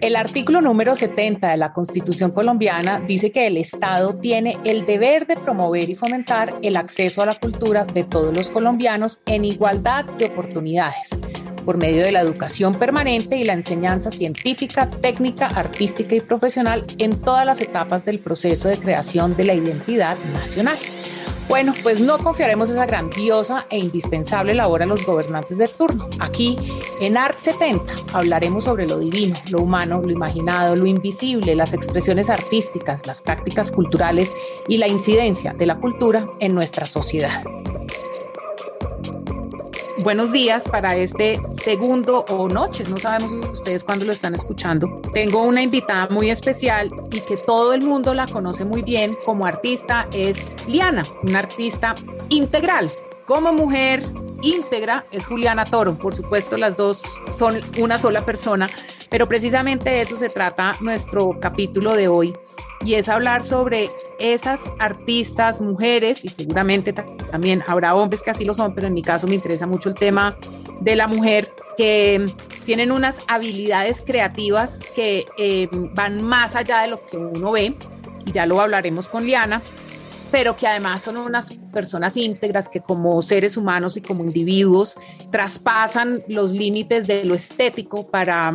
El artículo número 70 de la Constitución colombiana dice que el Estado tiene el deber de promover y fomentar el acceso a la cultura de todos los colombianos en igualdad de oportunidades por medio de la educación permanente y la enseñanza científica, técnica, artística y profesional en todas las etapas del proceso de creación de la identidad nacional. Bueno, pues no confiaremos esa grandiosa e indispensable labor a los gobernantes de turno. Aquí, en Art 70, hablaremos sobre lo divino, lo humano, lo imaginado, lo invisible, las expresiones artísticas, las prácticas culturales y la incidencia de la cultura en nuestra sociedad buenos días para este segundo o noches, no sabemos ustedes cuándo lo están escuchando. Tengo una invitada muy especial y que todo el mundo la conoce muy bien como artista, es Liana, una artista integral. Como mujer íntegra es Juliana Toro, por supuesto las dos son una sola persona, pero precisamente de eso se trata nuestro capítulo de hoy y es hablar sobre esas artistas, mujeres, y seguramente también habrá hombres que así lo son, pero en mi caso me interesa mucho el tema de la mujer, que tienen unas habilidades creativas que eh, van más allá de lo que uno ve, y ya lo hablaremos con Liana, pero que además son unas personas íntegras que como seres humanos y como individuos traspasan los límites de lo estético para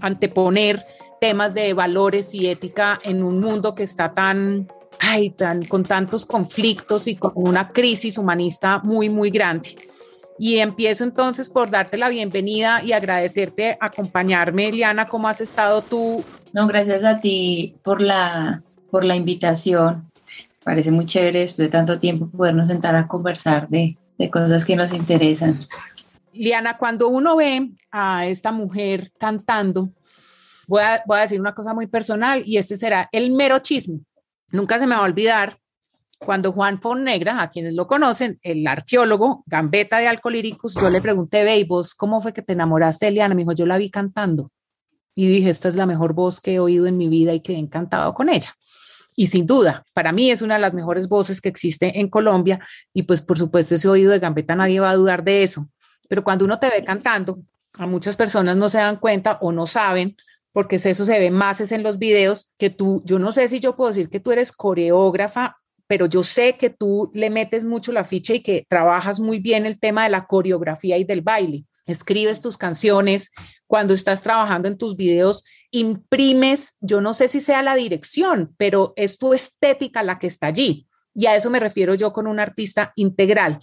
anteponer temas de valores y ética en un mundo que está tan, ay, tan con tantos conflictos y con una crisis humanista muy, muy grande. Y empiezo entonces por darte la bienvenida y agradecerte acompañarme, Eliana, ¿cómo has estado tú? No, gracias a ti por la, por la invitación. Parece muy chévere después de tanto tiempo podernos sentar a conversar de, de cosas que nos interesan. Liana, cuando uno ve a esta mujer cantando, voy a, decir una cosa muy personal y este será el mero chisme. Nunca se me va a olvidar cuando Juan Fonnegra, a quienes lo conocen, el arqueólogo, gambeta de Alcolíricos, yo le pregunté, ve, vos cómo fue que te enamoraste de Eliana? Me dijo, yo la vi cantando. Y dije, esta es la mejor voz que he oído en mi vida y quedé encantado con ella. Y sin duda, para mí es una de las mejores voces que existe en Colombia. Y pues, por supuesto, ese oído de gambeta nadie va a dudar de eso. Pero cuando uno te ve cantando, a muchas personas no se dan cuenta o no saben porque eso se ve más es en los videos, que tú, yo no sé si yo puedo decir que tú eres coreógrafa, pero yo sé que tú le metes mucho la ficha y que trabajas muy bien el tema de la coreografía y del baile. Escribes tus canciones, cuando estás trabajando en tus videos, imprimes, yo no sé si sea la dirección, pero es tu estética la que está allí. Y a eso me refiero yo con un artista integral.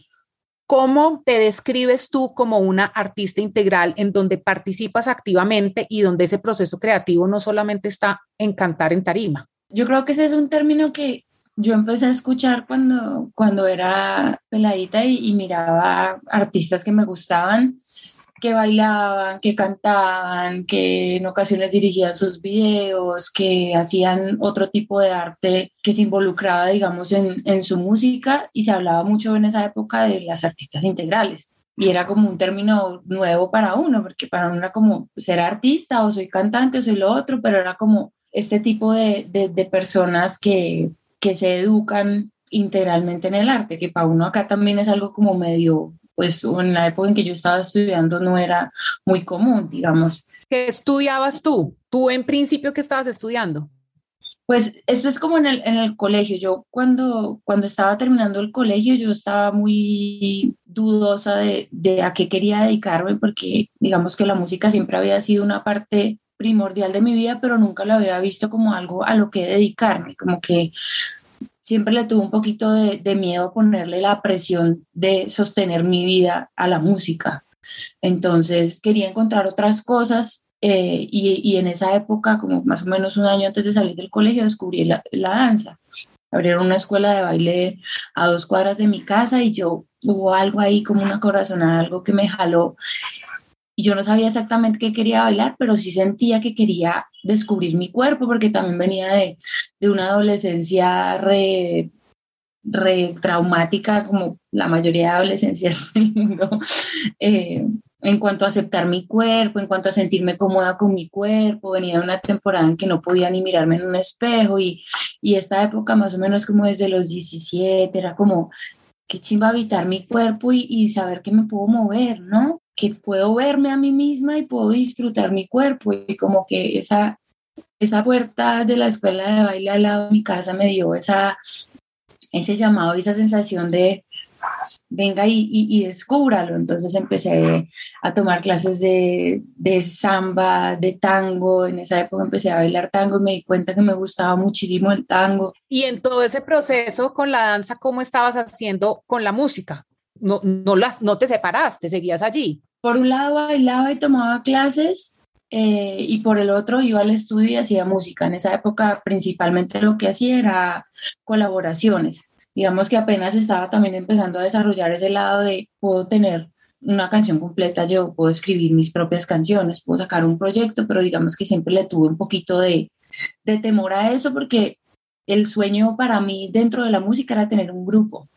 ¿Cómo te describes tú como una artista integral en donde participas activamente y donde ese proceso creativo no solamente está en cantar en tarima? Yo creo que ese es un término que yo empecé a escuchar cuando, cuando era peladita y, y miraba artistas que me gustaban que bailaban, que cantaban, que en ocasiones dirigían sus videos, que hacían otro tipo de arte que se involucraba, digamos, en, en su música y se hablaba mucho en esa época de las artistas integrales. Y era como un término nuevo para uno, porque para uno era como ser artista o soy cantante o soy lo otro, pero era como este tipo de, de, de personas que, que se educan integralmente en el arte, que para uno acá también es algo como medio pues en la época en que yo estaba estudiando no era muy común, digamos. ¿Qué estudiabas tú? ¿Tú en principio qué estabas estudiando? Pues esto es como en el, en el colegio. Yo cuando, cuando estaba terminando el colegio, yo estaba muy dudosa de, de a qué quería dedicarme, porque digamos que la música siempre había sido una parte primordial de mi vida, pero nunca la había visto como algo a lo que dedicarme, como que siempre le tuve un poquito de, miedo a ponerle la presión de sostener mi vida a la música. Entonces quería encontrar otras cosas eh, y, en esa época, como más o menos un año antes de salir del colegio, descubrí la, la danza. Abrieron una escuela de baile a dos cuadras de mi casa y yo hubo algo ahí como una corazonada, algo que me jaló y yo no sabía exactamente qué quería bailar, pero sí sentía que quería descubrir mi cuerpo, porque también venía de, de una adolescencia re, re, traumática, como la mayoría de adolescencias del eh, en cuanto a aceptar mi cuerpo, en cuanto a sentirme cómoda con mi cuerpo. Venía de una temporada en que no podía ni mirarme en un espejo y, y esta época más o menos como desde los 17, era como, qué chimba habitar mi cuerpo y, y saber que me puedo mover, ¿no? Que puedo verme a mí misma y puedo disfrutar mi cuerpo y como que esa, esa puerta de la escuela de baile al lado de mi casa me dio esa, ese llamado, esa sensación de venga y, y, descúbralo. Entonces empecé a tomar clases de, de, samba, de tango. En esa época empecé a bailar tango y me di cuenta que me gustaba muchísimo el tango. Y en todo ese proceso con la danza, ¿cómo estabas haciendo con la música? No, no, las, no te separaste, seguías allí. Por un lado bailaba y tomaba clases eh, y por el otro iba al estudio y hacía música. En esa época principalmente lo que hacía era colaboraciones digamos que apenas estaba también empezando a desarrollar ese lado de puedo tener una canción completa, yo puedo escribir mis propias canciones, puedo sacar un proyecto, pero digamos que siempre le tuve un poquito de, de temor a eso porque el sueño para mí dentro de la música era tener un grupo.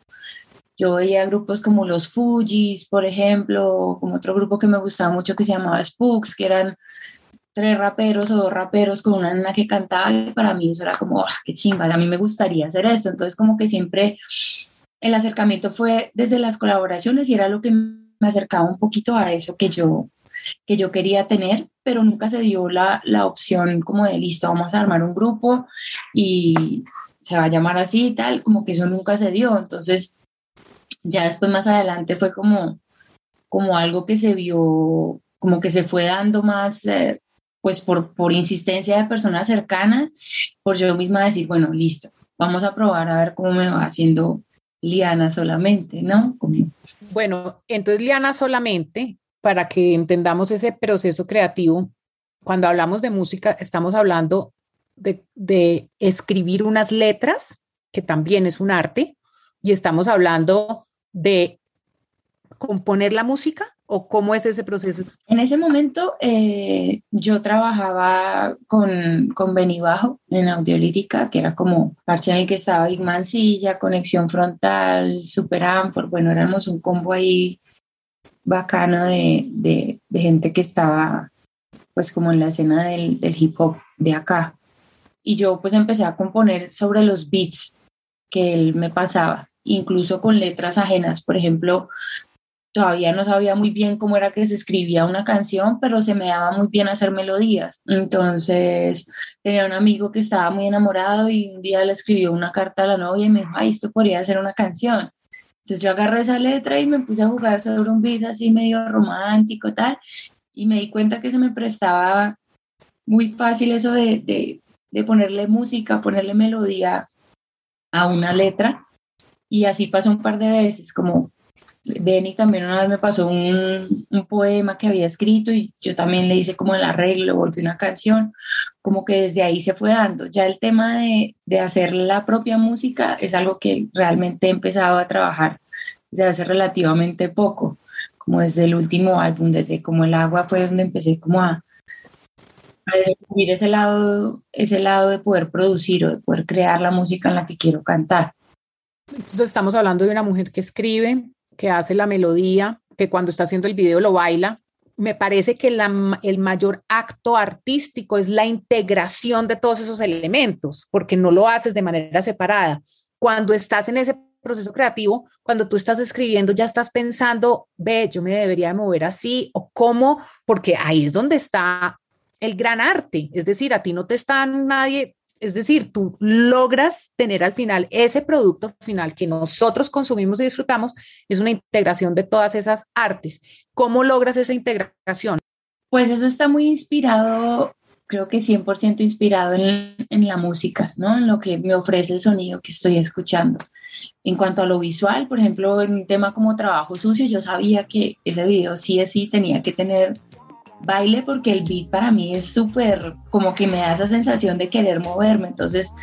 Yo veía grupos como los Fujis, por ejemplo, como otro grupo que me gustaba mucho que se llamaba Spooks, que eran tres raperos o dos raperos con una nena que cantaba y para mí eso era como, ah, qué chimba, a mí me gustaría hacer esto. Entonces como que siempre el acercamiento fue desde las colaboraciones y era lo que me acercaba un poquito a eso que yo, que yo quería tener, pero nunca se dio la, la opción como de listo, vamos a armar un grupo y se va a llamar así y tal, como que eso nunca se dio. Entonces ya después más adelante fue como, como algo que se vio, como que se fue dando más, eh, pues por, por insistencia de personas cercanas, por yo misma decir, bueno, listo, vamos a probar a ver cómo me va haciendo Liana solamente, ¿no? Bueno, entonces Liana solamente, para que entendamos ese proceso creativo, cuando hablamos de música, estamos hablando de, de escribir unas letras, que también es un arte, y estamos hablando de componer la música o cómo es ese proceso? En ese momento eh, yo trabajaba con, con Benibajo en audiolírica, que era como parche en el que estaba Big Mancilla, Conexión Frontal, Super Amphor, bueno, éramos un combo ahí bacano de, de, gente que estaba pues como en la escena del hip hop de acá. Y yo pues empecé a componer sobre los beats que él me pasaba incluso con letras ajenas. Por ejemplo, todavía no sabía muy bien cómo era que se escribía una canción, pero se me daba muy bien hacer melodías. Entonces tenía un amigo que estaba muy enamorado y un día le escribió una carta a la novia y me dijo, ay, esto podría ser una canción. Entonces yo agarré esa letra y me puse a jugar sobre un beat así medio romántico tal, y me di cuenta que se me prestaba muy fácil eso de, de, de ponerle música, ponerle melodía a una letra. Y así pasó un par de veces, como Benny también una vez me pasó un, un, poema que había escrito y yo también le hice como el arreglo, volví una canción, como que desde ahí se fue dando. Ya el tema de, de hacer la propia música es algo que realmente he empezado a trabajar desde hace relativamente poco, como desde el último álbum, desde como el agua fue donde empecé como a, a descubrir ese lado, ese lado de poder producir o de poder crear la música en la que quiero cantar. Entonces estamos hablando de una mujer que escribe, que hace la melodía, que cuando está haciendo el video lo baila. Me parece que el mayor acto artístico es la integración de todos esos elementos, porque no lo haces de manera separada. Cuando estás en ese proceso creativo, cuando tú estás escribiendo, ya estás pensando, ve, yo me debería mover así o cómo, porque ahí es donde está el gran arte. Es decir, a ti no te está nadie es decir, tú logras tener al final ese producto final que nosotros consumimos y disfrutamos, es una integración de todas esas artes. ¿Cómo logras esa integración? Pues eso está muy inspirado, creo que 100% inspirado en, en, la música, ¿no? En lo que me ofrece el sonido que estoy escuchando. En cuanto a lo visual, por ejemplo, en un tema como trabajo sucio, yo sabía que ese video sí o sí tenía que tener baile porque el beat para mí es súper, como que me da esa sensación de querer moverme. Entonces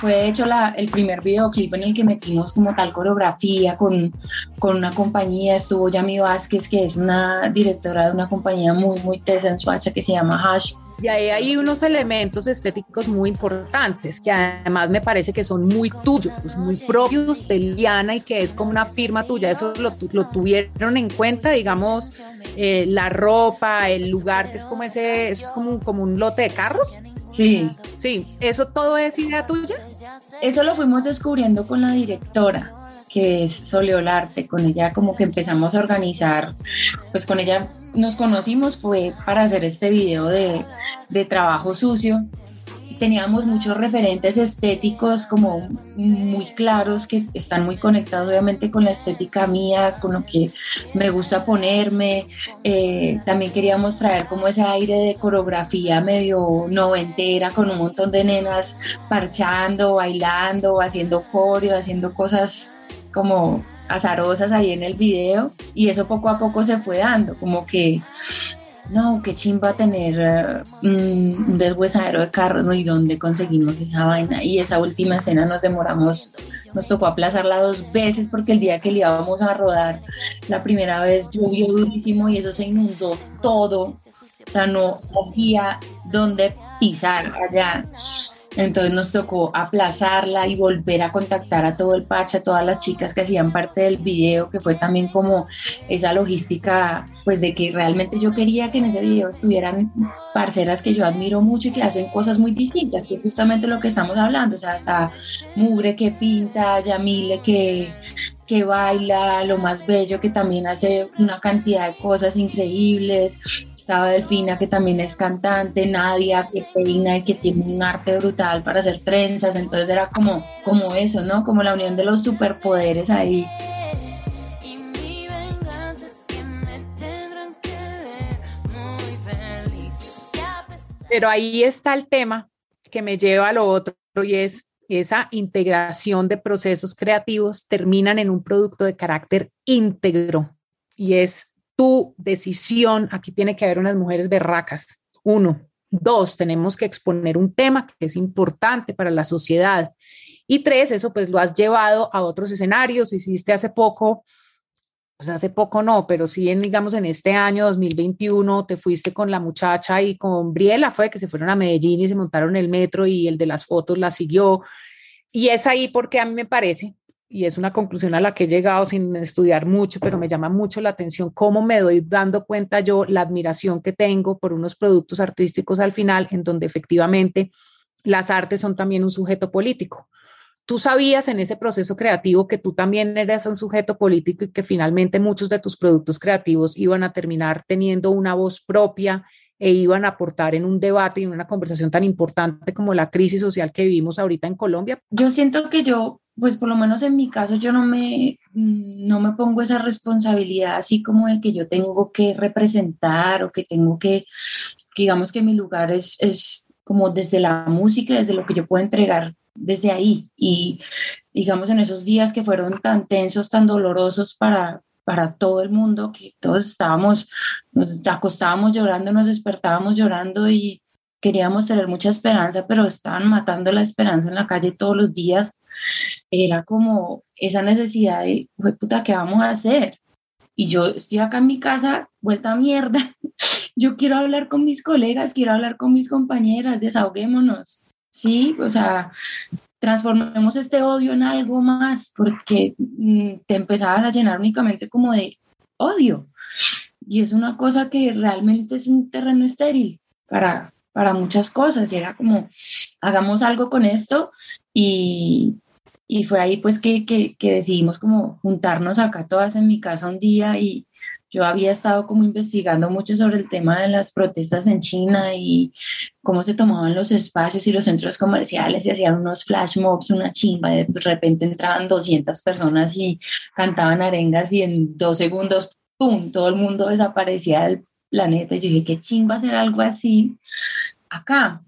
fue hecho la, el primer videoclip en el que metimos como tal coreografía con, con una compañía. Estuvo Yami Vázquez, que es una directora de una compañía muy, muy tesa en Suacha que se llama Hash y ahí hay unos elementos estéticos muy importantes que además me parece que son muy tuyos, pues muy propios de Liana y que es como una firma tuya. Eso lo, lo tuvieron en cuenta, digamos, eh, la ropa, el lugar, que es como ese, eso es como un, como un lote de carros. Sí. Sí, ¿eso todo es idea tuya? Eso lo fuimos descubriendo con la directora que es Soleolarte, con ella como que empezamos a organizar, pues con ella nos conocimos fue para hacer este video de, de trabajo sucio teníamos muchos referentes estéticos como muy claros que están muy conectados obviamente con la estética mía, con lo que me gusta ponerme. Eh, también queríamos traer como ese aire de coreografía medio noventera con un montón de nenas parchando, bailando, haciendo coreo, haciendo cosas como azarosas ahí en el video y eso poco a poco se fue dando, como que no, qué chimba tener eh, un deshuesadero de carros, ¿no? ¿Y dónde conseguimos esa vaina? Y esa última escena nos demoramos, nos tocó aplazarla dos veces porque el día que le íbamos a rodar, la primera vez llovió durísimo y eso se inundó todo. O sea, no había dónde pisar allá. Entonces nos tocó aplazarla y volver a contactar a todo el parche, a todas las chicas que hacían parte del video, que fue también como esa logística, pues de que realmente yo quería que en ese video estuvieran parceras que yo admiro mucho y que hacen cosas muy distintas, que es justamente lo que estamos hablando, o sea, hasta Mugre que pinta, Yamile que que baila, lo más bello, que también hace una cantidad de cosas increíbles. Estaba Delfina, que también es cantante, Nadia, que peina y que tiene un arte brutal para hacer trenzas. Entonces era como, como eso, ¿no? Como la unión de los superpoderes ahí. Pero ahí está el tema que me lleva a lo otro y es esa integración de procesos creativos terminan en un producto de carácter íntegro y es tu decisión. Aquí tiene que haber unas mujeres berracas. Uno. Dos, tenemos que exponer un tema que es importante para la sociedad. Y tres, eso pues lo has llevado a otros escenarios. Hiciste hace poco pues hace poco no, pero sí en, digamos, en este año 2021 te fuiste con la muchacha y con Briela fue que se fueron a Medellín y se montaron el metro y el de las fotos la siguió. Y es ahí porque a mí me parece, y es una conclusión a la que he llegado sin estudiar mucho, pero me llama mucho la atención cómo me doy dando cuenta yo la admiración que tengo por unos productos artísticos al final, en donde efectivamente las artes son también un sujeto político tú sabías en ese proceso creativo que tú también eres un sujeto político y que finalmente muchos de tus productos creativos iban a terminar teniendo una voz propia e iban a aportar en un debate y en una conversación tan importante como la crisis social que vivimos ahorita en Colombia? Yo siento que yo, pues por lo menos en mi caso, yo no me, no me pongo esa responsabilidad así como de que yo tengo que representar o que tengo que, digamos que mi lugar es, es como desde la música, desde lo que yo puedo entregar desde ahí. Y digamos, en esos días que fueron tan tensos, tan dolorosos para, para todo el mundo, que todos estábamos, nos acostábamos llorando, nos despertábamos llorando y queríamos tener mucha esperanza, pero estaban matando la esperanza en la calle todos los días. Era como esa necesidad de, puta, ¿qué vamos a hacer? Y yo estoy acá en mi casa, vuelta a mierda. Yo quiero hablar con mis colegas, quiero hablar con mis compañeras, desahoguémonos. ¿sí? O sea, transformemos este odio en algo más, porque mm, te empezabas a llenar únicamente como de odio. Y es una cosa que realmente es un terreno estéril para, para muchas cosas. Y era como, hagamos algo con esto. Y, y fue ahí pues que, que, decidimos como juntarnos acá todas en mi casa un día y, yo había estado como investigando mucho sobre el tema de las protestas en China y cómo se tomaban los espacios y los centros comerciales y hacían unos flash mobs, una chimba, de repente entraban 200 personas y cantaban arengas y en dos segundos, ¡pum!, todo el mundo desaparecía del planeta. Y yo dije, qué chimba hacer algo así acá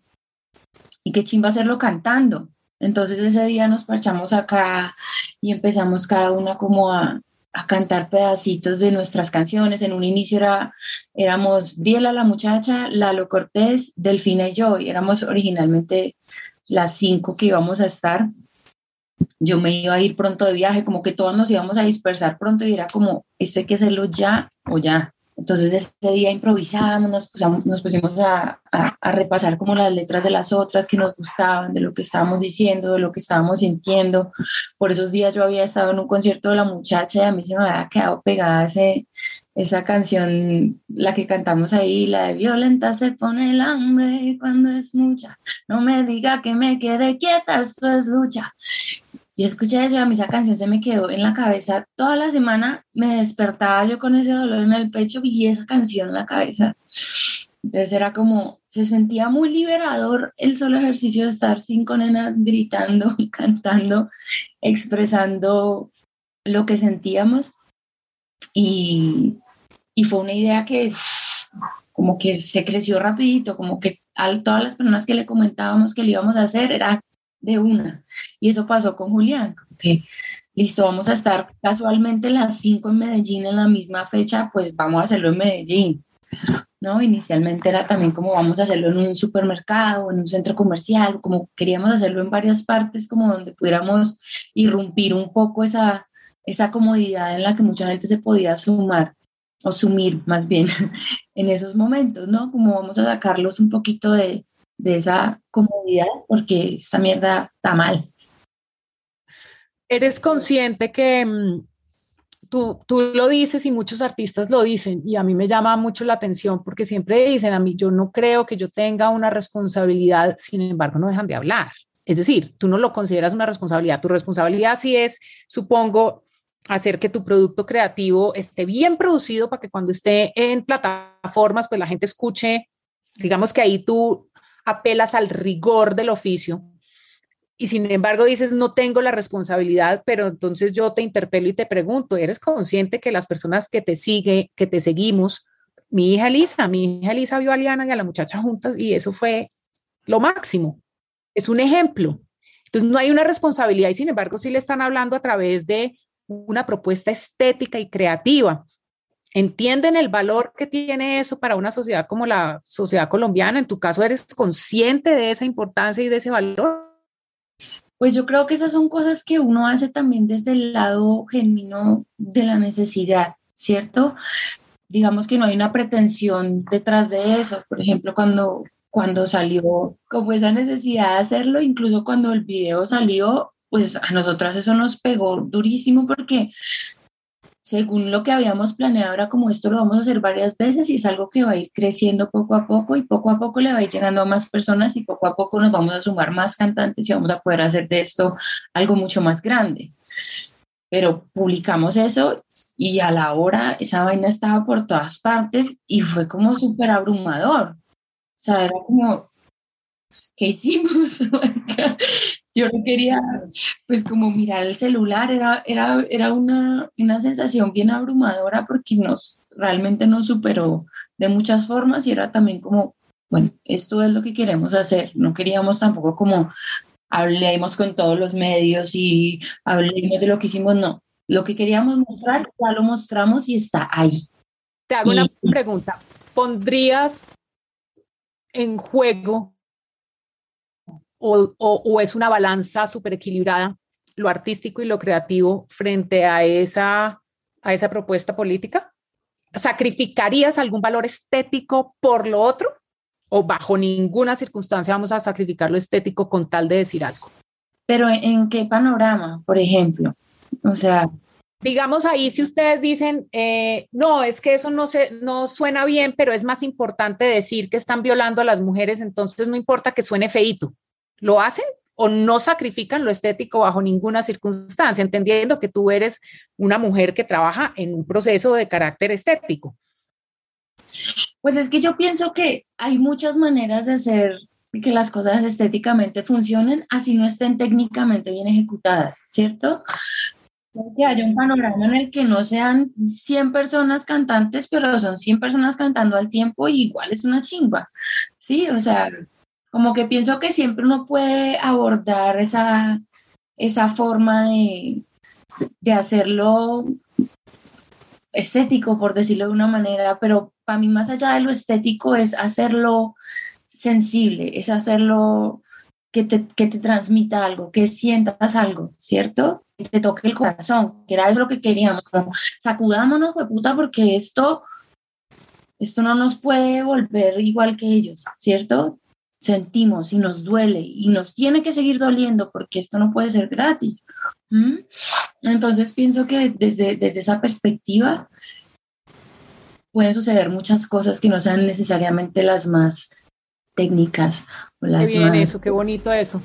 y qué chimba hacerlo cantando. Entonces ese día nos parchamos acá y empezamos cada una como a, a cantar pedacitos de nuestras canciones. En un inicio era, éramos Briela la muchacha, Lalo Cortés, Delfina y yo, y éramos originalmente las cinco que íbamos a estar. Yo me iba a ir pronto de viaje, como que todos nos íbamos a dispersar pronto y era como, esto hay que hacerlo ya o ya. Entonces ese día improvisábamos, nos, nos pusimos a, a, repasar como las letras de las otras que nos gustaban, de lo que estábamos diciendo, de lo que estábamos sintiendo. Por esos días yo había estado en un concierto de la muchacha y a mí se me había quedado pegada ese, esa canción, la que cantamos ahí, la de violenta se pone el hambre cuando es mucha. No me diga que me quede quieta, esto es lucha. Yo escuché eso, a mí esa canción se me quedó en la cabeza toda la semana, me despertaba yo con ese dolor en el pecho y esa canción en la cabeza. Entonces era como, se sentía muy liberador el solo ejercicio de estar cinco nenas gritando, cantando, expresando lo que sentíamos. Y, y fue una idea que como que se creció rapidito, como que a todas las personas que le comentábamos que le íbamos a hacer era de una. Y eso pasó con Julián, que listo, vamos a estar casualmente las cinco en Medellín en la misma fecha, pues vamos a hacerlo en Medellín. ¿no? Inicialmente era también como vamos a hacerlo en un supermercado, en un centro comercial, como queríamos hacerlo en varias partes, como donde pudiéramos irrumpir un poco esa, esa comodidad en la que mucha gente se podía sumar o sumir más bien en esos momentos, ¿no? Como vamos a sacarlos un poquito de, de esa comodidad porque esta mierda está mal. Eres consciente que mm, tú, lo dices y muchos artistas lo dicen y a mí me llama mucho la atención porque siempre dicen a mí, yo no creo que yo tenga una responsabilidad, sin embargo no dejan de hablar. Es decir, tú no lo consideras una responsabilidad. Tu responsabilidad sí es, supongo, hacer que tu producto creativo esté bien producido para que cuando esté en plataformas, pues la gente escuche, digamos que ahí tú apelas al rigor del oficio y sin embargo dices, no tengo la responsabilidad, pero entonces yo te interpelo y te pregunto, ¿eres consciente que las personas que te siguen, que te seguimos, mi hija Elisa, mi hija Elisa vio a Liana y a la muchacha juntas y eso fue lo máximo. Es un ejemplo. Entonces no hay una responsabilidad y sin embargo sí le están hablando a través de una propuesta estética y creativa. ¿Entienden el valor que tiene eso para una sociedad como la sociedad colombiana? En tu caso, ¿eres consciente de esa importancia y de ese valor? Pues yo creo que esas son cosas que uno hace también desde el lado genuino de la necesidad, ¿cierto? Digamos que no hay una pretensión detrás de eso. Por ejemplo, cuando, cuando salió como esa necesidad de hacerlo, incluso cuando el video salió, pues a nosotras eso nos pegó durísimo porque según lo que habíamos planeado, era como esto lo vamos a hacer varias veces y es algo que va a ir creciendo poco a poco y poco a poco le va a ir llegando a más personas y poco a poco nos vamos a sumar más cantantes y vamos a poder hacer de esto algo mucho más grande. Pero publicamos eso y a la hora esa vaina estaba por todas partes y fue como súper abrumador. O sea, era como, ¿qué hicimos? yo no quería, pues como mirar el celular, era, era, era una, una sensación bien abrumadora porque nos, realmente nos superó de muchas formas y era también como, bueno, esto es lo que queremos hacer, no queríamos tampoco como hablemos con todos los medios y hablemos de lo que hicimos, no, lo que queríamos mostrar ya lo mostramos y está ahí. Te hago una pregunta, ¿pondrías en juego o, es una balanza súper equilibrada lo artístico y lo creativo frente a esa, a esa propuesta política? ¿Sacrificarías algún valor estético por lo otro? ¿O bajo ninguna circunstancia vamos a sacrificar lo estético con tal de decir algo? Pero ¿en qué panorama, por ejemplo? O sea... Digamos ahí, si ustedes dicen, eh, no, es que eso no, se, no suena bien, pero es más importante decir que están violando a las mujeres, entonces no importa que suene feito lo hacen o no sacrifican lo estético bajo ninguna circunstancia, entendiendo que tú eres una mujer que trabaja en un proceso de carácter estético. Pues es que yo pienso que hay muchas maneras de hacer que las cosas estéticamente funcionen, así no estén técnicamente bien ejecutadas, ¿cierto? Que haya un panorama en el que no sean 100 personas cantantes, pero son 100 personas cantando al tiempo y igual es una chingua, ¿sí? O sea, como que pienso que siempre uno puede abordar esa, esa forma de, de hacerlo estético, por decirlo de una manera, pero para mí más allá de lo estético es hacerlo sensible, es hacerlo que te, que te transmita algo, que sientas algo, ¿cierto? Que te toque el corazón, que era eso lo que queríamos, como sacudámonos, puta, porque esto, esto no nos puede volver igual que ellos, ¿cierto? Sentimos y nos duele y nos tiene que seguir doliendo porque esto no puede ser gratis. Entonces pienso que desde, desde esa perspectiva pueden suceder muchas cosas que no sean necesariamente las más técnicas. O las qué bien eso, qué bonito eso.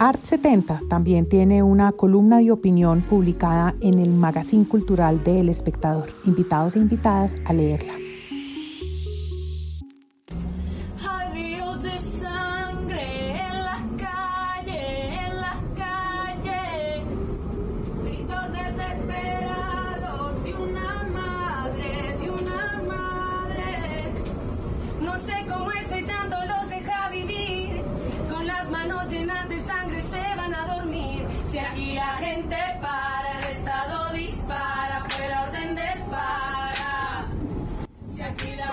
Art 70 también tiene una columna de opinión publicada en el Magazine Cultural de El Espectador. Invitados e invitadas a leerla.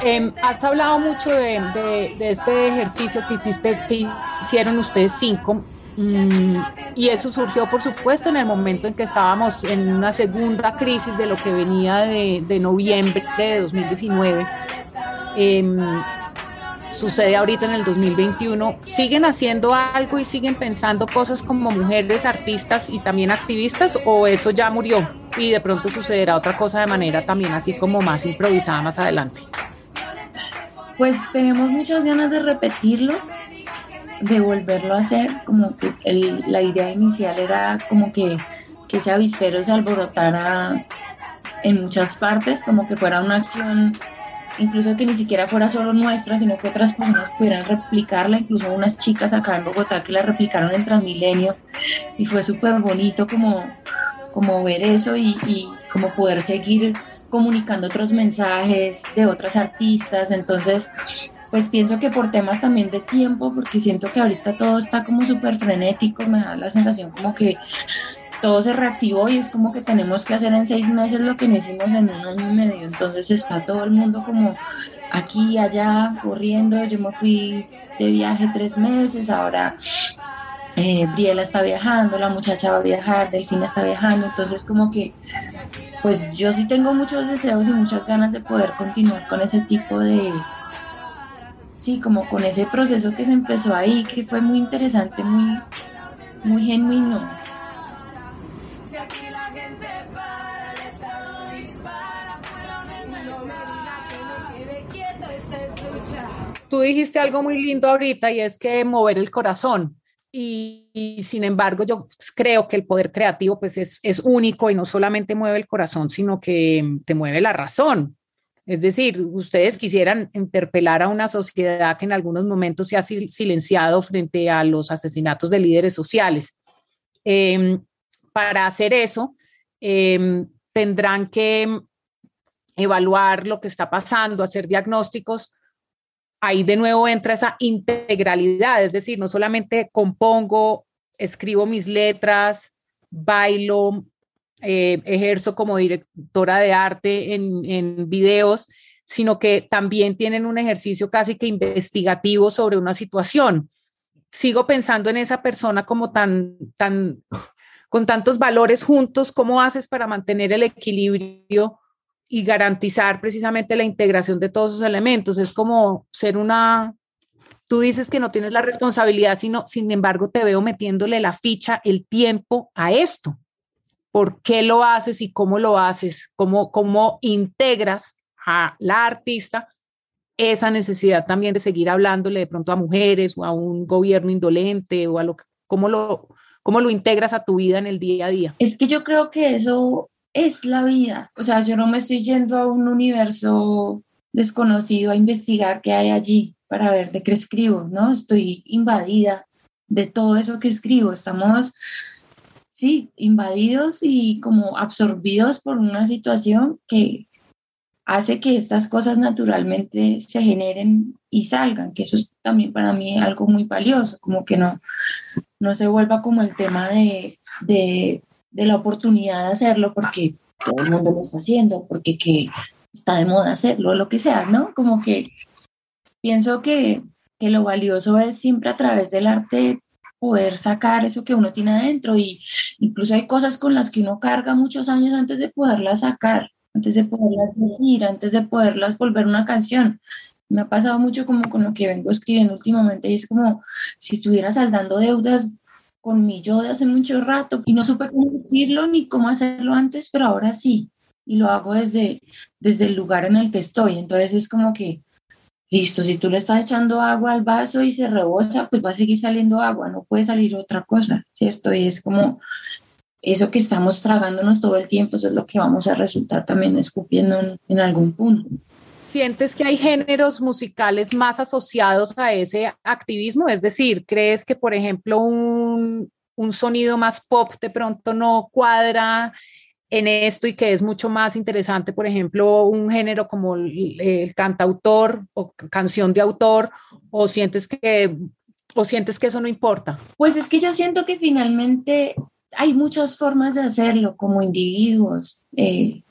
Em, has hablado mucho de, este ejercicio que hiciste, que hicieron ustedes cinco, mm, y eso surgió, por supuesto, en el momento en que estábamos en una segunda crisis de lo que venía de, noviembre de 2019. Em, sucede ahorita en el 2021. ¿Siguen haciendo algo y siguen pensando cosas como mujeres artistas y también activistas o eso ya murió y de pronto sucederá otra cosa de manera también así como más improvisada más adelante? Pues tenemos muchas ganas de repetirlo, de volverlo a hacer, como que la idea inicial era como que, que ese avispero se alborotara en muchas partes, como que fuera una acción, incluso que ni siquiera fuera solo nuestra, sino que otras personas pudieran replicarla, incluso unas chicas acá en Bogotá que la replicaron en Transmilenio y fue súper bonito como, como ver eso y, y como poder seguir comunicando otros mensajes de otras artistas, entonces pues pienso que por temas también de tiempo, porque siento que ahorita todo está como súper frenético, me da la sensación como que todo se reactivó y es como que tenemos que hacer en seis meses lo que no hicimos en un año y medio, entonces está todo el mundo como aquí, allá, corriendo, yo me fui de viaje tres meses, ahora eh, Briela está viajando, la muchacha va a viajar, Delfina está viajando, entonces como que pues yo sí tengo muchos deseos y muchas ganas de poder continuar con ese tipo de, sí, como con ese proceso que se empezó ahí, que fue muy interesante, muy, muy genuino. Tú dijiste algo muy lindo ahorita y es que mover el corazón. Y, sin embargo yo creo que el poder creativo pues es, es, único y no solamente mueve el corazón, sino que te mueve la razón. Es decir, ustedes quisieran interpelar a una sociedad que en algunos momentos se ha silenciado frente a los asesinatos de líderes sociales. Em, para hacer eso, em, tendrán que evaluar lo que está pasando, hacer diagnósticos ahí de nuevo entra esa integralidad, es decir, no solamente compongo, escribo mis letras, bailo, eh, ejerzo como directora de arte en, en videos, sino que también tienen un ejercicio casi que investigativo sobre una situación. Sigo pensando en esa persona como tan, tan, con tantos valores juntos, ¿cómo haces para mantener el equilibrio y garantizar precisamente la integración de todos esos elementos. Es como ser una, tú dices que no tienes la responsabilidad, sino, sin embargo, te veo metiéndole la ficha, el tiempo a esto. ¿Por qué lo haces y cómo lo haces? ¿Cómo, cómo integras a la artista esa necesidad también de seguir hablándole de pronto a mujeres o a un gobierno indolente o a lo que, cómo lo, cómo lo integras a tu vida en el día a día? Es que yo creo que eso es la vida. O sea, yo no me estoy yendo a un universo desconocido a investigar qué hay allí para ver de qué escribo, ¿no? Estoy invadida de todo eso que escribo. Estamos, sí, invadidos y como absorbidos por una situación que hace que estas cosas naturalmente se generen y salgan, que eso es también para mí algo muy valioso, como que no, no se vuelva como el tema de, de de la oportunidad de hacerlo porque todo el mundo lo está haciendo, porque que está de moda hacerlo, lo que sea, ¿no? Como que pienso que, que lo valioso es siempre a través del arte poder sacar eso que uno tiene adentro y incluso hay cosas con las que uno carga muchos años antes de poderlas sacar, antes de poderlas decir, antes de poderlas volver una canción. Me ha pasado mucho como con lo que vengo escribiendo últimamente y es como si estuviera saldando deudas con mi yo de hace mucho rato y no supe cómo decirlo ni cómo hacerlo antes, pero ahora sí, y lo hago desde, desde el lugar en el que estoy. Entonces es como que listo, si tú le estás echando agua al vaso y se rebosa, pues va a seguir saliendo agua, no puede salir otra cosa, ¿cierto? Y es como eso que estamos tragándonos todo el tiempo, eso es lo que vamos a resultar también escupiendo en, en algún punto. ¿Sientes que hay géneros musicales más asociados a ese activismo? Es decir, ¿crees que, por ejemplo, un, un sonido más pop de pronto no cuadra en esto y que es mucho más interesante, por ejemplo, un género como el, cantautor o canción de autor, o sientes que o sientes que eso no importa? Pues es que yo siento que finalmente hay muchas formas de hacerlo como individuos. Eh,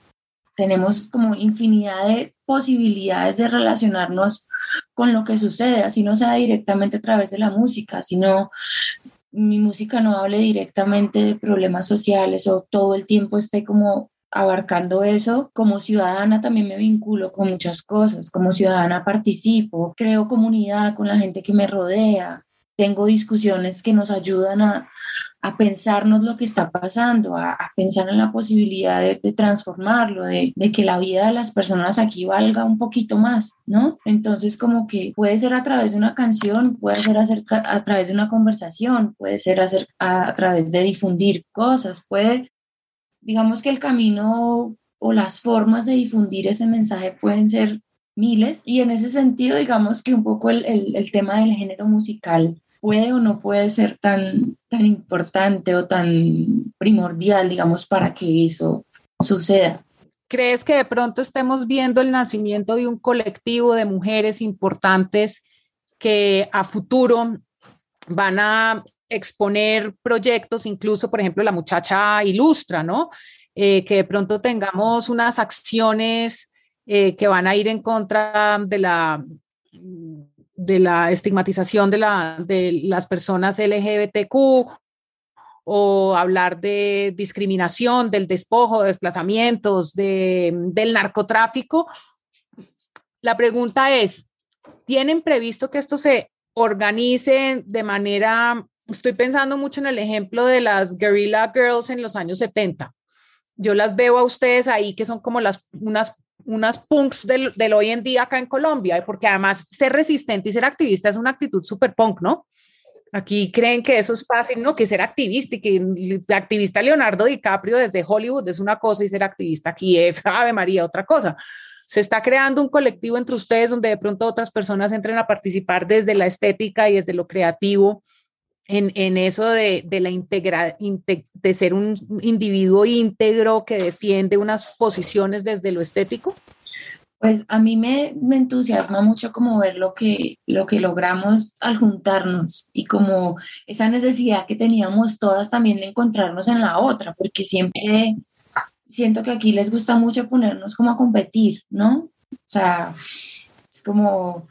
tenemos como infinidad de posibilidades de relacionarnos con lo que sucede, así no sea directamente a través de la música, sino mi música no hable directamente de problemas sociales o todo el tiempo esté como abarcando eso, como ciudadana también me vinculo con muchas cosas, como ciudadana participo, creo comunidad con la gente que me rodea, tengo discusiones que nos ayudan a, a pensarnos lo que está pasando, a, pensar en la posibilidad de, transformarlo, de, que la vida de las personas aquí valga un poquito más, ¿no? Entonces, como que puede ser a través de una canción, puede ser a través de una conversación, puede ser a, través de difundir cosas, puede, digamos que el camino o las formas de difundir ese mensaje pueden ser miles y en ese sentido, digamos que un poco el tema del género musical puede o no puede ser tan, tan importante o tan primordial, digamos, para que eso suceda. ¿Crees que de pronto estemos viendo el nacimiento de un colectivo de mujeres importantes que a futuro van a exponer proyectos, incluso, por ejemplo, la muchacha ilustra, ¿no? Eh, que de pronto tengamos unas acciones eh, que van a ir en contra de la de la estigmatización de, la, de las personas LGBTQ o hablar de discriminación, del despojo, de desplazamientos, de, del narcotráfico. La pregunta es, ¿tienen previsto que esto se organice de manera, estoy pensando mucho en el ejemplo de las Guerrilla Girls en los años 70. Yo las veo a ustedes ahí que son como las, unas unas punks del, del, hoy en día acá en Colombia, porque además ser resistente y ser activista es una actitud súper punk, ¿no? Aquí creen que eso es fácil, ¿no? Que ser activista y que el activista Leonardo DiCaprio desde Hollywood es una cosa y ser activista aquí es, Ave María, otra cosa. Se está creando un colectivo entre ustedes donde de pronto otras personas entren a participar desde la estética y desde lo creativo en, en eso de, de la integra, de ser un individuo íntegro que defiende unas posiciones desde lo estético? Pues a mí me, me, entusiasma mucho como ver lo que, lo que logramos al juntarnos y como esa necesidad que teníamos todas también de encontrarnos en la otra, porque siempre siento que aquí les gusta mucho ponernos como a competir, ¿no? O sea, es como,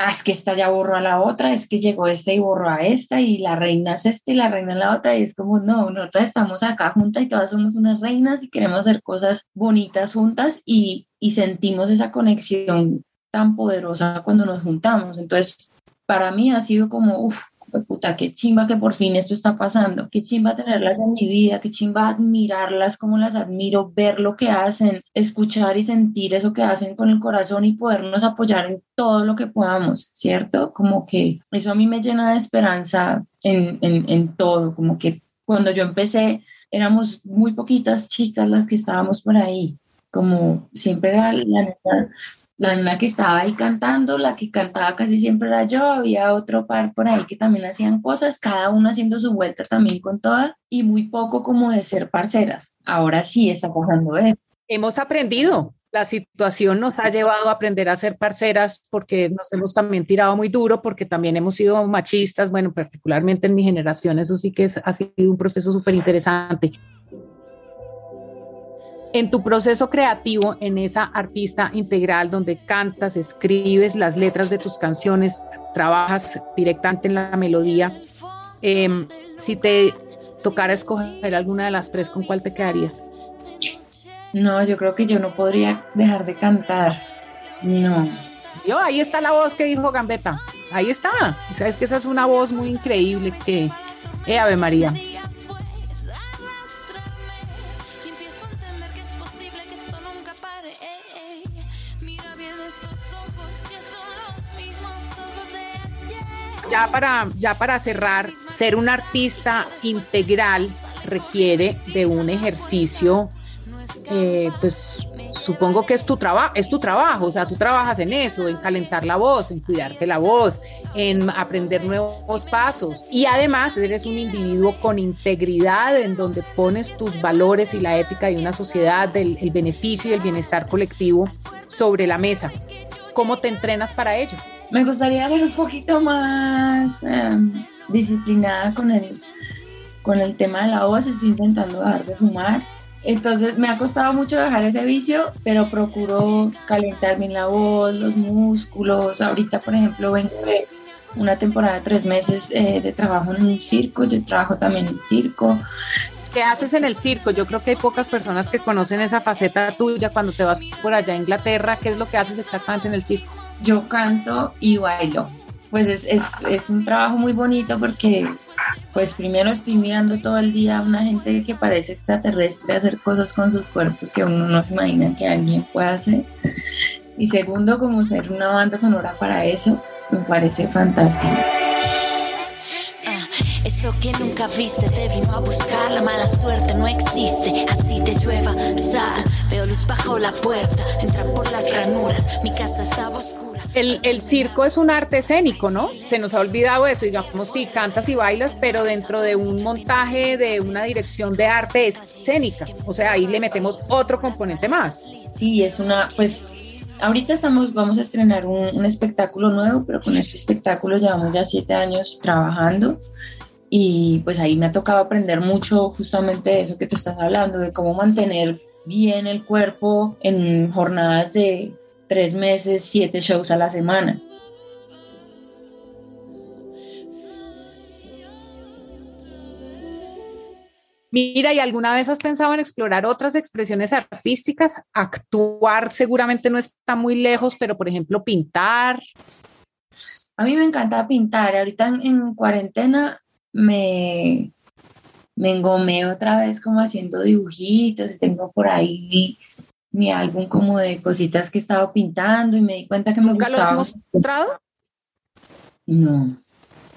ah, es que esta ya borró a la otra, es que llegó esta y borró a esta, y la reina es esta y la reina es la otra, y es como, no, nosotras estamos acá juntas y todas somos unas reinas y queremos hacer cosas bonitas juntas y, y sentimos esa conexión tan poderosa cuando nos juntamos. Entonces, para mí ha sido como, uff, puta, qué chimba que por fin esto está pasando, qué chimba tenerlas en mi vida, qué chimba admirarlas como las admiro, ver lo que hacen, escuchar y sentir eso que hacen con el corazón y podernos apoyar en todo lo que podamos, ¿cierto? Como que eso a mí me llena de esperanza en, en, en todo, como que cuando yo empecé éramos muy poquitas chicas las que estábamos por ahí, como siempre era la, la nena que estaba ahí cantando, la que cantaba casi siempre era yo, había otro par por ahí que también hacían cosas, cada una haciendo su vuelta también con todas y muy poco como de ser parceras. Ahora sí está pasando eso. Hemos aprendido, la situación nos ha llevado a aprender a ser parceras porque nos hemos también tirado muy duro, porque también hemos sido machistas, bueno, particularmente en mi generación, eso sí que es, ha sido un proceso súper interesante en tu proceso creativo, en esa artista integral donde cantas, escribes las letras de tus canciones, trabajas directamente en la melodía, em, si te tocara escoger alguna de las tres, ¿con cuál te quedarías? No, yo creo que yo no podría dejar de cantar. No. Yo, ahí está la voz que dijo Gambetta. Ahí está. Sabes que esa es una voz muy increíble que, eh, Ave María. Para, ya para cerrar, ser un artista integral requiere de un ejercicio, eh, pues supongo que es tu trabajo, es tu trabajo, o sea, tú trabajas en eso, en calentar la voz, en cuidarte la voz, en aprender nuevos pasos y además eres un individuo con integridad en donde pones tus valores y la ética de una sociedad, del el beneficio y el bienestar colectivo sobre la mesa. ¿Cómo te entrenas para ello? Me gustaría ser un poquito más em, disciplinada con el, con el tema de la voz, estoy intentando dejar de fumar entonces me ha costado mucho dejar ese vicio, pero procuro calentar bien la voz, los músculos. Ahorita, por ejemplo, vengo de una temporada de tres meses eh, de trabajo en un circo, yo trabajo también en circo. ¿Qué haces en el circo? Yo creo que hay pocas personas que conocen esa faceta tuya cuando te vas por allá a Inglaterra. ¿Qué es lo que haces exactamente en el circo? Yo canto y bailo. Pues es, es, es un trabajo muy bonito porque pues primero estoy mirando todo el día a una gente que parece extraterrestre hacer cosas con sus cuerpos que uno no se imagina que alguien pueda hacer. Y segundo, como ser una banda sonora para eso, me parece fantástico. Eso que nunca viste te vino a buscar, la mala suerte no existe, así te llueva, sal, veo luz bajo la puerta, entra por las ranuras, mi casa estaba oscura. El, circo es un arte escénico, ¿no? Se nos ha olvidado eso, digamos, sí, cantas y bailas, pero dentro de un montaje, de una dirección de arte escénica. O sea, ahí le metemos otro componente más. Sí, es una, pues, ahorita estamos, vamos a estrenar un, un espectáculo nuevo, pero con este espectáculo llevamos ya siete años trabajando y pues ahí me ha tocado aprender mucho justamente eso que tú estás hablando, de cómo mantener bien el cuerpo en jornadas de tres meses, siete shows a la semana. Mira, ¿y alguna vez has pensado en explorar otras expresiones artísticas? Actuar seguramente no está muy lejos, pero por ejemplo, pintar. A mí me encanta pintar. Ahorita en, cuarentena me, me engomé otra vez como haciendo dibujitos y tengo por ahí mi álbum como de cositas que he estado pintando y me di cuenta que me ¿Nunca gustaba. lo has mostrado? No.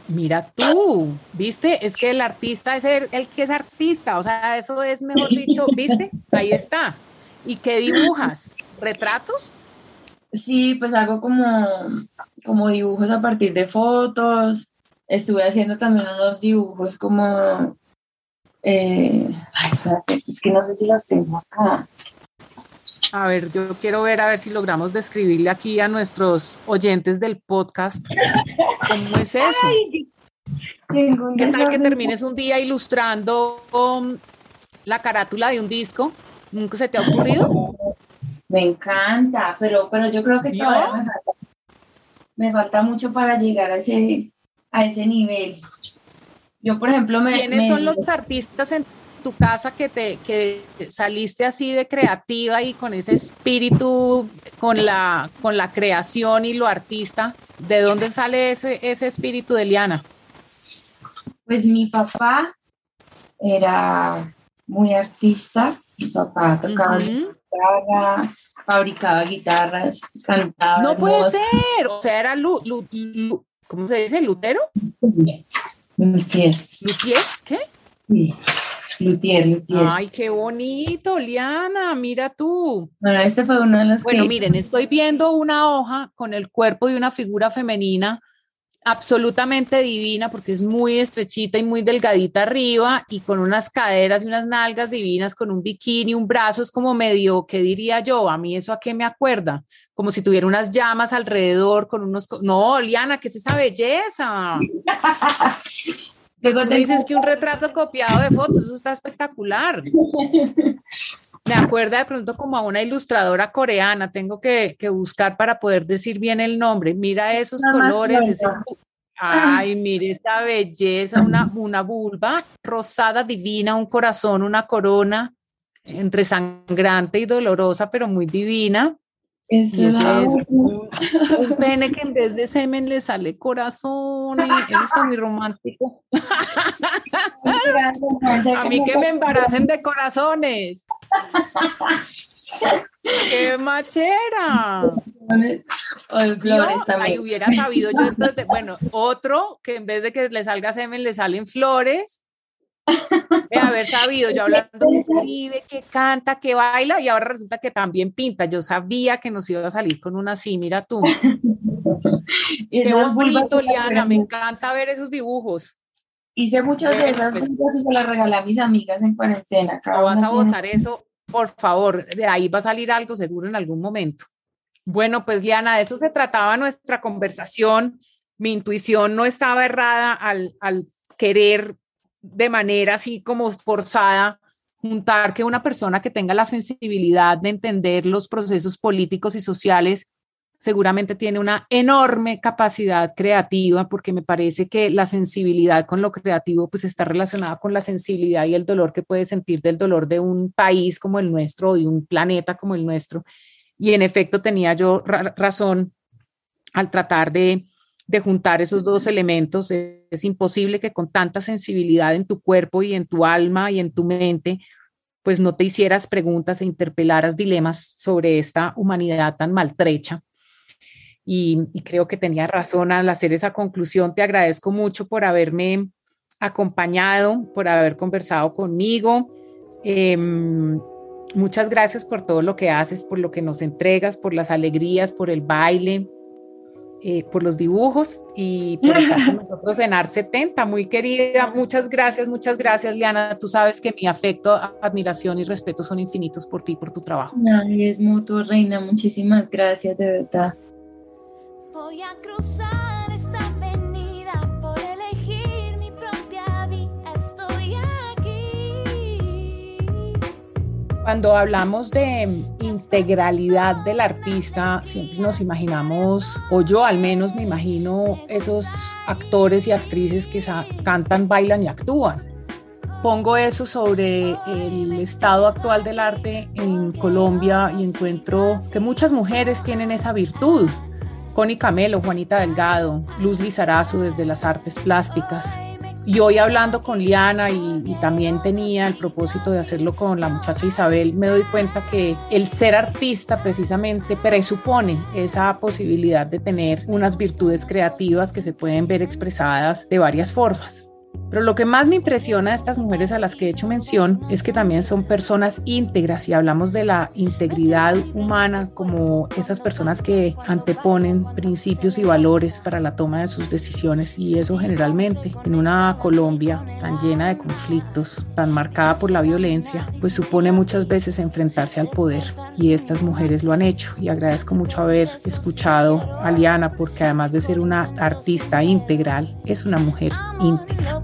Mira tú, ¿viste? Es que el artista es el, que es artista, o sea, eso es mejor dicho, ¿viste? Ahí está. ¿Y qué dibujas? ¿Retratos? Sí, pues algo como, como dibujos a partir de fotos. Estuve haciendo también unos dibujos como... Eh, ay, espérate, es que no sé si los tengo acá. A ver, yo quiero ver a ver si logramos describirle aquí a nuestros oyentes del podcast cómo es eso. ¿Qué tal que termines un día ilustrando um, la carátula de un disco? ¿Nunca se te ha ocurrido? Me encanta, pero, pero yo creo que todavía me falta, me falta mucho para llegar a ese, a ese nivel. Yo, por ejemplo, me... ¿Quiénes son los artistas en tu casa que te que saliste así de creativa y con ese espíritu, con la, con la creación y lo artista? ¿De dónde sale ese, ese espíritu de Liana? Pues mi papá era muy artista, mi papá tocaba guitarra, fabricaba guitarras, cantaba. No puede ser, o sea, era, lu, ¿cómo se dice? ¿Lutero? Luthier. ¿Luthier? ¿Qué? Sí. Lutier, Lutier. Ay, qué bonito, Liana, mira tú. Bueno, este fue uno de los Bueno, miren, estoy viendo una hoja con el cuerpo de una figura femenina absolutamente divina porque es muy estrechita y muy delgadita arriba y con unas caderas y unas nalgas divinas, con un bikini, un brazo, es como medio, ¿qué diría yo? A mí eso a qué me acuerda, como si tuviera unas llamas alrededor con unos... No, Liana, ¿qué es esa belleza? Luego te dices que un retrato copiado de fotos, eso está espectacular. Me acuerda de pronto como a una ilustradora coreana, tengo que, buscar para poder decir bien el nombre. Mira esos colores, ay, mire esta belleza, una, una vulva rosada divina, un corazón, una corona, entre sangrante y dolorosa, pero muy divina. Es, un, pene que en vez de semen le sale corazón. Y eso está muy romántico. A mí que me embaracen de corazones. ¡Qué machera! o flores también. Ahí hubiera sabido yo esto. de- bueno, otro que en vez de que le salga semen, le salen flores. De haber sabido, yo hablando que escribe, que canta, que baila, y ahora resulta que también pinta. Yo sabía que nos iba a salir con una así, mira tú. Qué bonito, Liana, me encanta ver esos dibujos. Hice muchas de esas vulvas y se las regalé a mis amigas en cuarentena. Cada No vas a tiene- votar eso, por favor, de ahí va a salir algo seguro en algún momento. Bueno, pues Liana, de eso se trataba nuestra conversación. Mi intuición no estaba errada al, al querer de manera así como forzada juntar que una persona que tenga la sensibilidad de entender los procesos políticos y sociales seguramente tiene una enorme capacidad creativa porque me parece que la sensibilidad con lo creativo pues está relacionada con la sensibilidad y el dolor que puede sentir del dolor de un país como el nuestro o de un planeta como el nuestro. Y en efecto tenía yo ra- razón al tratar de, de juntar esos dos elementos. Es, es imposible que con tanta sensibilidad en tu cuerpo y en tu alma y en tu mente pues no te hicieras preguntas e interpelaras dilemas sobre esta humanidad tan maltrecha y, y creo que tenía razón al hacer esa conclusión. Te agradezco mucho por haberme acompañado, por haber conversado conmigo. Em, muchas gracias por todo lo que haces, por lo que nos entregas, por las alegrías, por el baile, eh, por los dibujos y por estar con nosotros en ART 70. Muy querida, muchas gracias, muchas gracias, Liana. Tú sabes que mi afecto, admiración y respeto son infinitos por ti, por tu trabajo. Ay, es mutuo, reina. Muchísimas gracias, de verdad. Voy a cruzar esta avenida por elegir mi propia vía. Estoy aquí. Cuando hablamos de integralidad del artista, siempre nos imaginamos, o yo al menos me imagino esos actores y actrices que cantan, bailan y actúan. Pongo eso sobre el estado actual del arte en Colombia y encuentro que muchas mujeres tienen esa virtud. Connie Camelo, Juanita Delgado, Luz Lizarazo desde las artes plásticas, y hoy hablando con Liana y, y, también tenía el propósito de hacerlo con la muchacha Isabel, me doy cuenta que el ser artista precisamente presupone esa posibilidad de tener unas virtudes creativas que se pueden ver expresadas de varias formas. Pero lo que más me impresiona de estas mujeres a las que he hecho mención es que también son personas íntegras y hablamos de la integridad humana como esas personas que anteponen principios y valores para la toma de sus decisiones y eso generalmente en una Colombia tan llena de conflictos, tan marcada por la violencia, pues supone muchas veces enfrentarse al poder y estas mujeres lo han hecho y agradezco mucho haber escuchado a Liana porque además de ser una artista integral, es una mujer íntegra.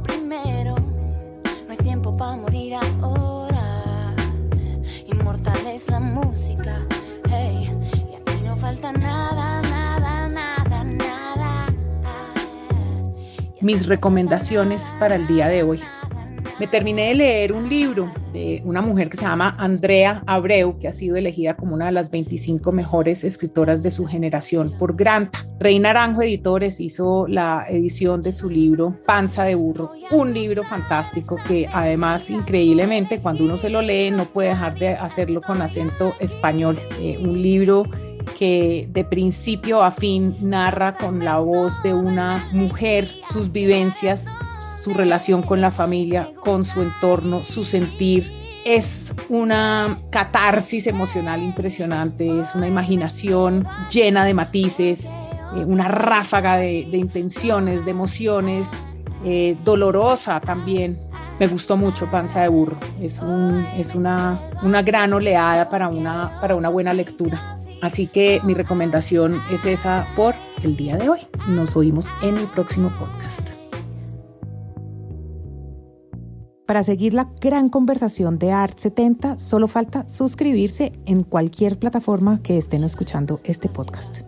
Mis recomendaciones para el día de hoy. Me terminé de leer un libro de una mujer que se llama Andrea Abreu, que ha sido elegida como una de las 25 mejores escritoras de su generación por Granta. Rey Naranjo Editores hizo la edición de su libro Panza de Burro, un libro fantástico que además increíblemente cuando uno se lo lee no puede dejar de hacerlo con acento español. Eh, un libro que de principio a fin narra con la voz de una mujer sus vivencias, su relación con la familia, con su entorno, su sentir. Es una catarsis emocional impresionante, es una imaginación llena de matices, eh, una ráfaga de, intenciones, de emociones, eh, dolorosa también. Me gustó mucho Panza de Burro, es, un, es una, gran oleada para una buena lectura. Así que mi recomendación es esa por el día de hoy. Nos oímos en el próximo podcast. Para seguir la gran conversación de Art 70, solo falta suscribirse en cualquier plataforma que estén escuchando este podcast.